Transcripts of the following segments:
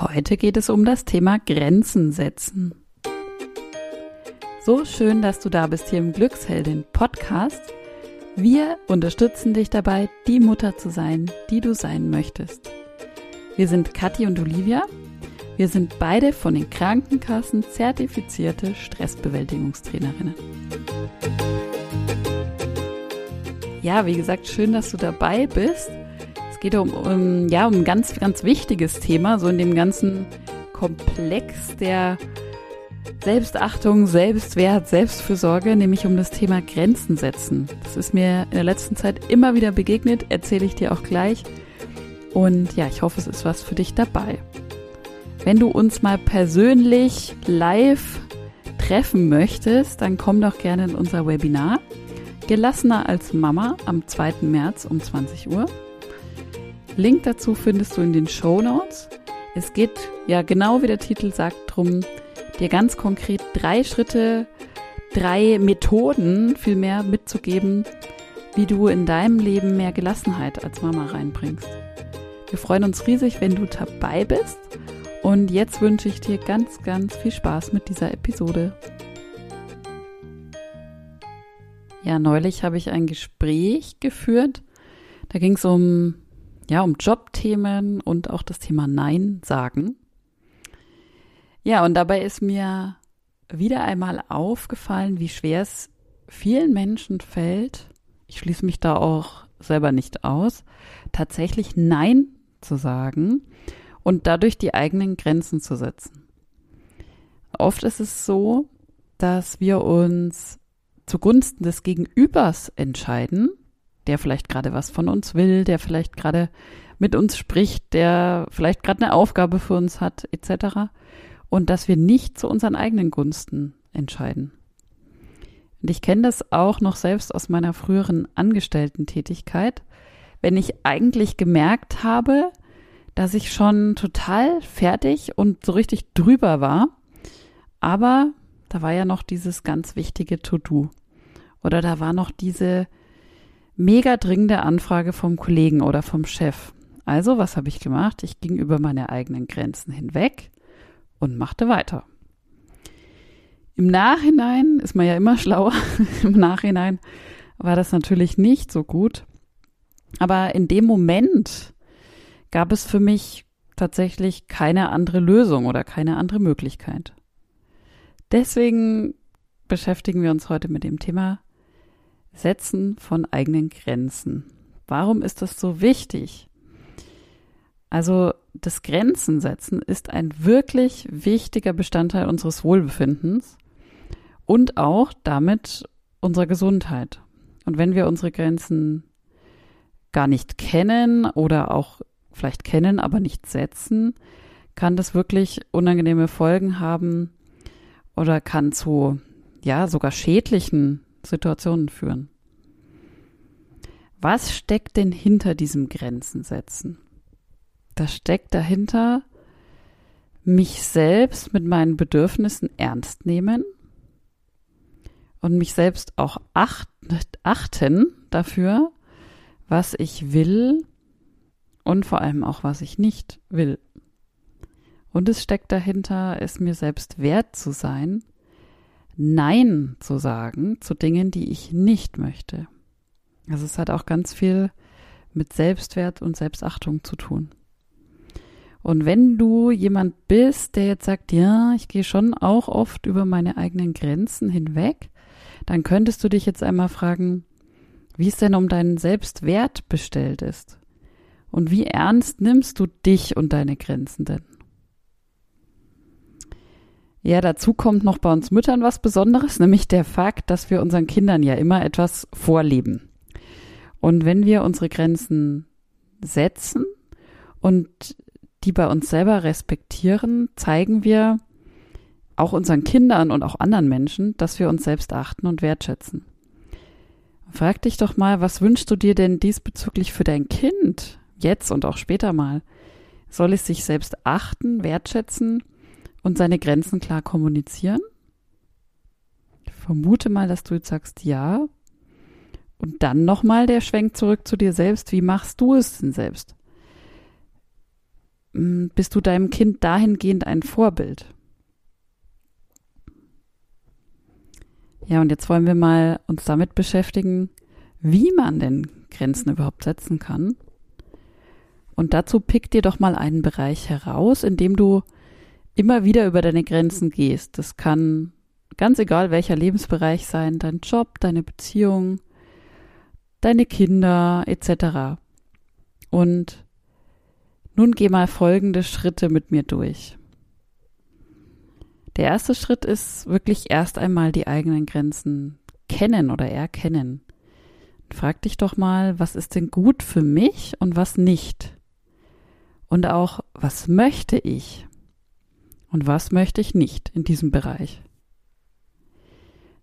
Heute geht es um das Thema Grenzen setzen. So schön, dass du da bist hier im Glücksheldin Podcast. Wir unterstützen dich dabei, die Mutter zu sein, die du sein möchtest. Wir sind Kathi und Olivia. Wir sind beide von den Krankenkassen zertifizierte Stressbewältigungstrainerinnen. Ja, wie gesagt, schön, dass du dabei bist. Es geht um, um, ja, um ein ganz, ganz wichtiges Thema, so in dem ganzen Komplex der Selbstachtung, Selbstwert, Selbstfürsorge, nämlich um das Thema Grenzen setzen. Das ist mir in der letzten Zeit immer wieder begegnet, erzähle ich dir auch gleich. Und ja, ich hoffe, es ist was für dich dabei. Wenn du uns mal persönlich live treffen möchtest, dann komm doch gerne in unser Webinar. Gelassener als Mama am 2. März um 20 Uhr. Link dazu findest du in den Show Notes. Es geht ja genau wie der Titel sagt drum, dir ganz konkret drei Schritte, drei Methoden vielmehr mitzugeben, wie du in deinem Leben mehr Gelassenheit als Mama reinbringst. Wir freuen uns riesig, wenn du dabei bist. Und jetzt wünsche ich dir ganz, ganz viel Spaß mit dieser Episode. Ja, neulich habe ich ein Gespräch geführt. Da ging es um, ja, um Jobthemen und auch das Thema Nein sagen. Ja, und dabei ist mir wieder einmal aufgefallen, wie schwer es vielen Menschen fällt, ich schließe mich da auch selber nicht aus, tatsächlich Nein zu sagen und dadurch die eigenen Grenzen zu setzen. Oft ist es so, dass wir uns zugunsten des Gegenübers entscheiden, der vielleicht gerade was von uns will, der vielleicht gerade mit uns spricht, der vielleicht gerade eine Aufgabe für uns hat, etc und dass wir nicht zu unseren eigenen Gunsten entscheiden. Und ich kenne das auch noch selbst aus meiner früheren Angestellten-Tätigkeit, wenn ich eigentlich gemerkt habe, dass ich schon total fertig und so richtig drüber war, aber da war ja noch dieses ganz wichtige To-Do. Oder da war noch diese mega dringende Anfrage vom Kollegen oder vom Chef. Also, was habe ich gemacht? Ich ging über meine eigenen Grenzen hinweg und machte weiter. Im Nachhinein ist man ja immer schlauer. Im Nachhinein war das natürlich nicht so gut. Aber in dem Moment gab es für mich tatsächlich keine andere Lösung oder keine andere Möglichkeit. Deswegen beschäftigen wir uns heute mit dem Thema Setzen von eigenen Grenzen. Warum ist das so wichtig? Also das Grenzen setzen ist ein wirklich wichtiger Bestandteil unseres Wohlbefindens und auch damit unserer Gesundheit. Und wenn wir unsere Grenzen gar nicht kennen oder auch vielleicht kennen, aber nicht setzen, kann das wirklich unangenehme Folgen haben oder kann zu, ja, sogar schädlichen Situationen führen. Was steckt denn hinter diesem Grenzen setzen? Da steckt dahinter mich selbst mit meinen Bedürfnissen ernst nehmen und mich selbst auch achten dafür, was ich will und vor allem auch, was ich nicht will. Und es steckt dahinter, es mir selbst wert zu sein, Nein zu sagen zu Dingen, die ich nicht möchte. Also es hat auch ganz viel mit Selbstwert und Selbstachtung zu tun. Und wenn du jemand bist, der jetzt sagt, ja, ich gehe schon auch oft über meine eigenen Grenzen hinweg, dann könntest du dich jetzt einmal fragen, wie es denn um deinen Selbstwert bestellt ist. Und wie ernst nimmst du dich und deine Grenzen denn? Ja, dazu kommt noch bei uns Müttern was Besonderes, nämlich der Fakt, dass wir unseren Kindern ja immer etwas vorleben. Und wenn wir unsere Grenzen setzen und die bei uns selber respektieren, zeigen wir auch unseren Kindern und auch anderen Menschen, dass wir uns selbst achten und wertschätzen. Frag dich doch mal, was wünschst du dir denn diesbezüglich für dein Kind, jetzt und auch später mal? Soll es sich selbst achten, wertschätzen und seine Grenzen klar kommunizieren? Ich vermute mal, dass du jetzt sagst ja. Und dann nochmal der Schwenk zurück zu dir selbst. Wie machst du es denn selbst? hm, bist du deinem Kind dahingehend ein Vorbild? Ja, und jetzt wollen wir mal uns damit beschäftigen, wie man denn Grenzen überhaupt setzen kann. Und dazu pick dir doch mal einen Bereich heraus, in dem du immer wieder über deine Grenzen gehst. Das kann ganz egal welcher Lebensbereich sein, dein Job, deine Beziehung, deine Kinder etc. Und nun geh mal folgende Schritte mit mir durch. Der erste Schritt ist wirklich erst einmal die eigenen Grenzen kennen oder erkennen. Frag dich doch mal, was ist denn gut für mich und was nicht? Und auch, was möchte ich und was möchte ich nicht in diesem Bereich?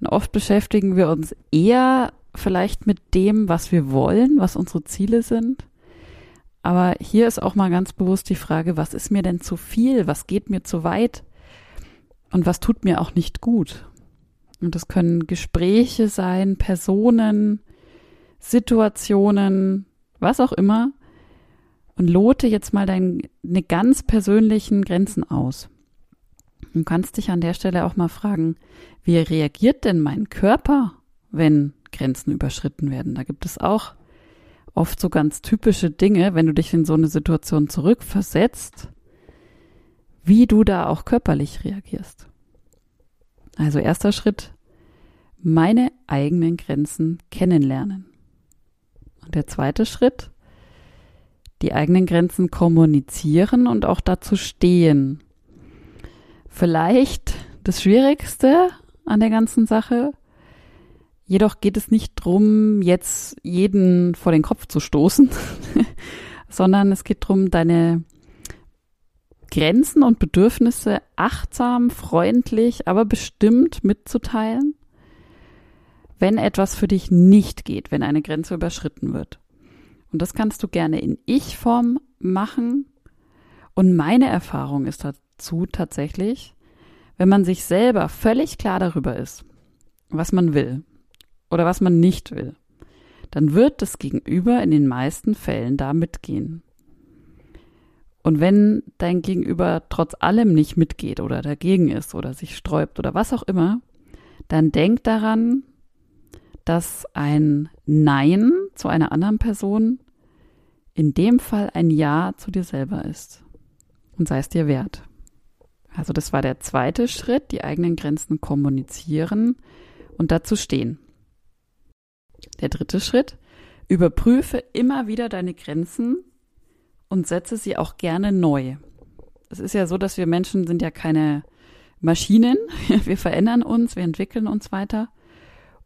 Und oft beschäftigen wir uns eher vielleicht mit dem, was wir wollen, was unsere Ziele sind. Aber hier ist auch mal ganz bewusst die Frage, was ist mir denn zu viel? Was geht mir zu weit? Und was tut mir auch nicht gut? Und das können Gespräche sein, Personen, Situationen, was auch immer. Und lote jetzt mal deine ganz persönlichen Grenzen aus. Du kannst dich an der Stelle auch mal fragen, wie reagiert denn mein Körper, wenn Grenzen überschritten werden? Da gibt es auch oft so ganz typische Dinge, wenn du dich in so eine Situation zurückversetzt, wie du da auch körperlich reagierst. Also erster Schritt, meine eigenen Grenzen kennenlernen. Und der zweite Schritt, die eigenen Grenzen kommunizieren und auch dazu stehen. Vielleicht das Schwierigste an der ganzen Sache. Jedoch geht es nicht drum, jetzt jeden vor den Kopf zu stoßen, sondern es geht drum, deine Grenzen und Bedürfnisse achtsam, freundlich, aber bestimmt mitzuteilen, wenn etwas für dich nicht geht, wenn eine Grenze überschritten wird. Und das kannst du gerne in Ich-Form machen. Und meine Erfahrung ist dazu tatsächlich, wenn man sich selber völlig klar darüber ist, was man will oder was man nicht will, dann wird das Gegenüber in den meisten Fällen da mitgehen. Und wenn dein Gegenüber trotz allem nicht mitgeht oder dagegen ist oder sich sträubt oder was auch immer, dann denk daran, dass ein Nein zu einer anderen Person in dem Fall ein Ja zu dir selber ist. Und sei es dir wert. Also das war der zweite Schritt, die eigenen Grenzen kommunizieren und dazu stehen. Der dritte Schritt, überprüfe immer wieder deine Grenzen und setze sie auch gerne neu. Es ist ja so, dass wir Menschen sind ja keine Maschinen. Wir verändern uns, wir entwickeln uns weiter.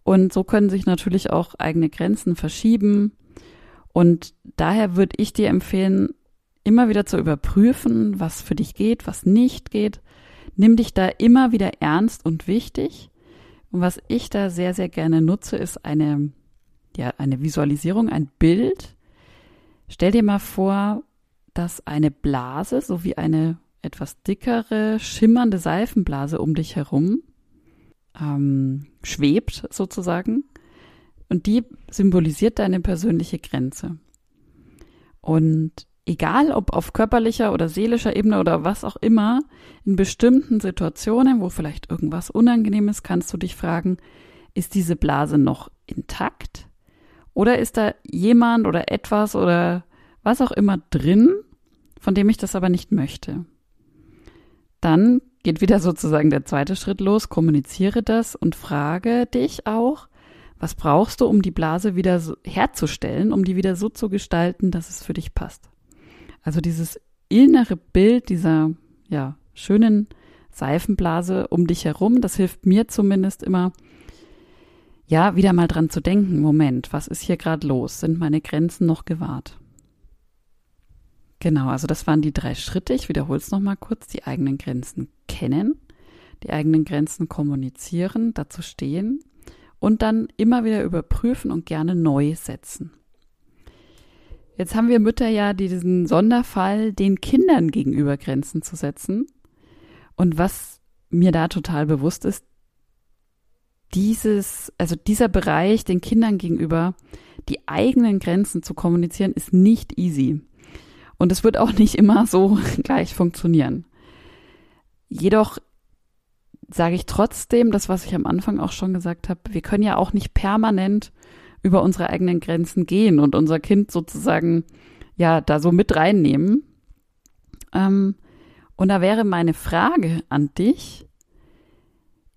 Und so können sich natürlich auch eigene Grenzen verschieben. Und daher würde ich dir empfehlen, immer wieder zu überprüfen, was für dich geht, was nicht geht. Nimm dich da immer wieder ernst und wichtig. Und was ich da sehr, sehr gerne nutze, ist eine, ja, eine Visualisierung, ein Bild. Stell dir mal vor, dass eine Blase, so wie eine etwas dickere, schimmernde Seifenblase um dich herum ähm, schwebt sozusagen. Und die symbolisiert deine persönliche Grenze. Und egal ob auf körperlicher oder seelischer Ebene oder was auch immer, in bestimmten Situationen, wo vielleicht irgendwas unangenehm ist, kannst du dich fragen, ist diese Blase noch intakt? Oder ist da jemand oder etwas oder was auch immer drin, von dem ich das aber nicht möchte. Dann geht wieder sozusagen der zweite Schritt los, kommuniziere das und frage dich auch, was brauchst du, um die Blase wieder herzustellen, um die wieder so zu gestalten, dass es für dich passt. Also dieses innere Bild dieser, ja, schönen Seifenblase um dich herum, das hilft mir zumindest immer, ja, wieder mal dran zu denken, Moment, was ist hier gerade los? Sind meine Grenzen noch gewahrt? Genau, also das waren die drei Schritte. Ich wiederhole es nochmal kurz. Die eigenen Grenzen kennen, die eigenen Grenzen kommunizieren, dazu stehen und dann immer wieder überprüfen und gerne neu setzen. Jetzt haben wir Mütter ja diesen Sonderfall, den Kindern gegenüber Grenzen zu setzen. Und was mir da total bewusst ist, dieses, also dieser Bereich den Kindern gegenüber, die eigenen Grenzen zu kommunizieren, ist nicht easy. Und es wird auch nicht immer so gleich funktionieren. Jedoch sage ich trotzdem, das, was ich am Anfang auch schon gesagt habe, wir können ja auch nicht permanent über unsere eigenen Grenzen gehen und unser Kind sozusagen ja da so mit reinnehmen. Ähm, und da wäre meine Frage an dich,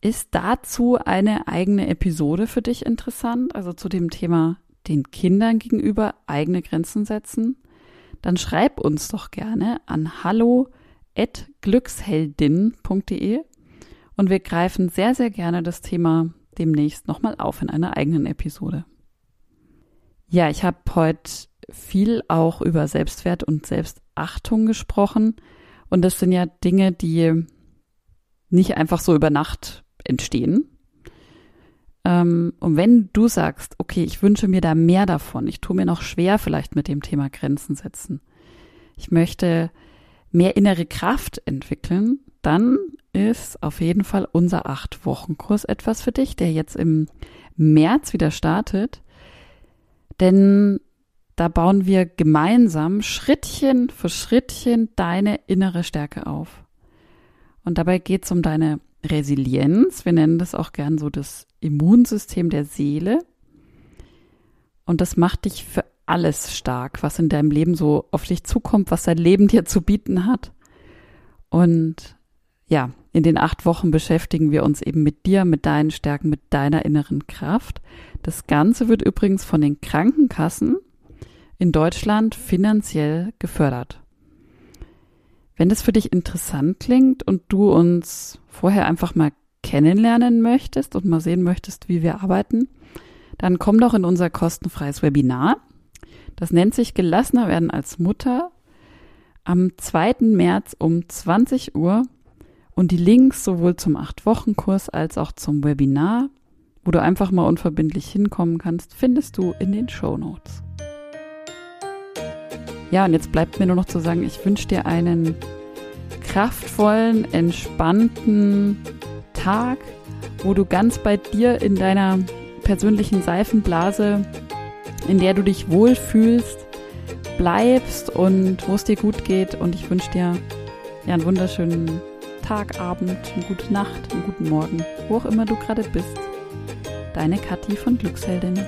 ist dazu eine eigene Episode für dich interessant, also zu dem Thema den Kindern gegenüber eigene Grenzen setzen? Dann schreib uns doch gerne an hallo@glücksheldin.de und wir greifen sehr sehr gerne das Thema demnächst nochmal auf in einer eigenen Episode. Ja, ich habe heute viel auch über Selbstwert und Selbstachtung gesprochen und das sind ja Dinge, die nicht einfach so über Nacht entstehen. Ähm, und wenn du sagst, okay, ich wünsche mir da mehr davon, ich tue mir noch schwer vielleicht mit dem Thema Grenzen setzen, ich möchte mehr innere Kraft entwickeln, dann ist auf jeden Fall unser Acht-Wochen-Kurs etwas für dich, der jetzt im März wieder startet. Denn da bauen wir gemeinsam Schrittchen für Schrittchen deine innere Stärke auf. Und dabei geht es um deine Resilienz. Wir nennen das auch gern so das Immunsystem der Seele. Und das macht dich für alles stark, was in deinem Leben so auf dich zukommt, was dein Leben dir zu bieten hat. Und ja, in den acht Wochen beschäftigen wir uns eben mit dir, mit deinen Stärken, mit deiner inneren Kraft. Das Ganze wird übrigens von den Krankenkassen in Deutschland finanziell gefördert. Wenn das für dich interessant klingt und du uns vorher einfach mal kennenlernen möchtest und mal sehen möchtest, wie wir arbeiten, dann komm doch in unser kostenfreies Webinar. Das nennt sich Gelassener werden als Mutter am 2. März um 20 Uhr und die Links sowohl zum 8-Wochen-Kurs als auch zum Webinar, wo du einfach mal unverbindlich hinkommen kannst, findest du in den Show Notes. Ja, und jetzt bleibt mir nur noch zu sagen, ich wünsche dir einen kraftvollen, entspannten Tag, wo du ganz bei dir in deiner persönlichen Seifenblase, in der du dich wohlfühlst, bleibst und wo es dir gut geht. Und ich wünsche dir ja einen wunderschönen Tag, Abend, gute Nacht, guten Morgen, wo auch immer du gerade bist. Deine Kathi von Glücksheldin.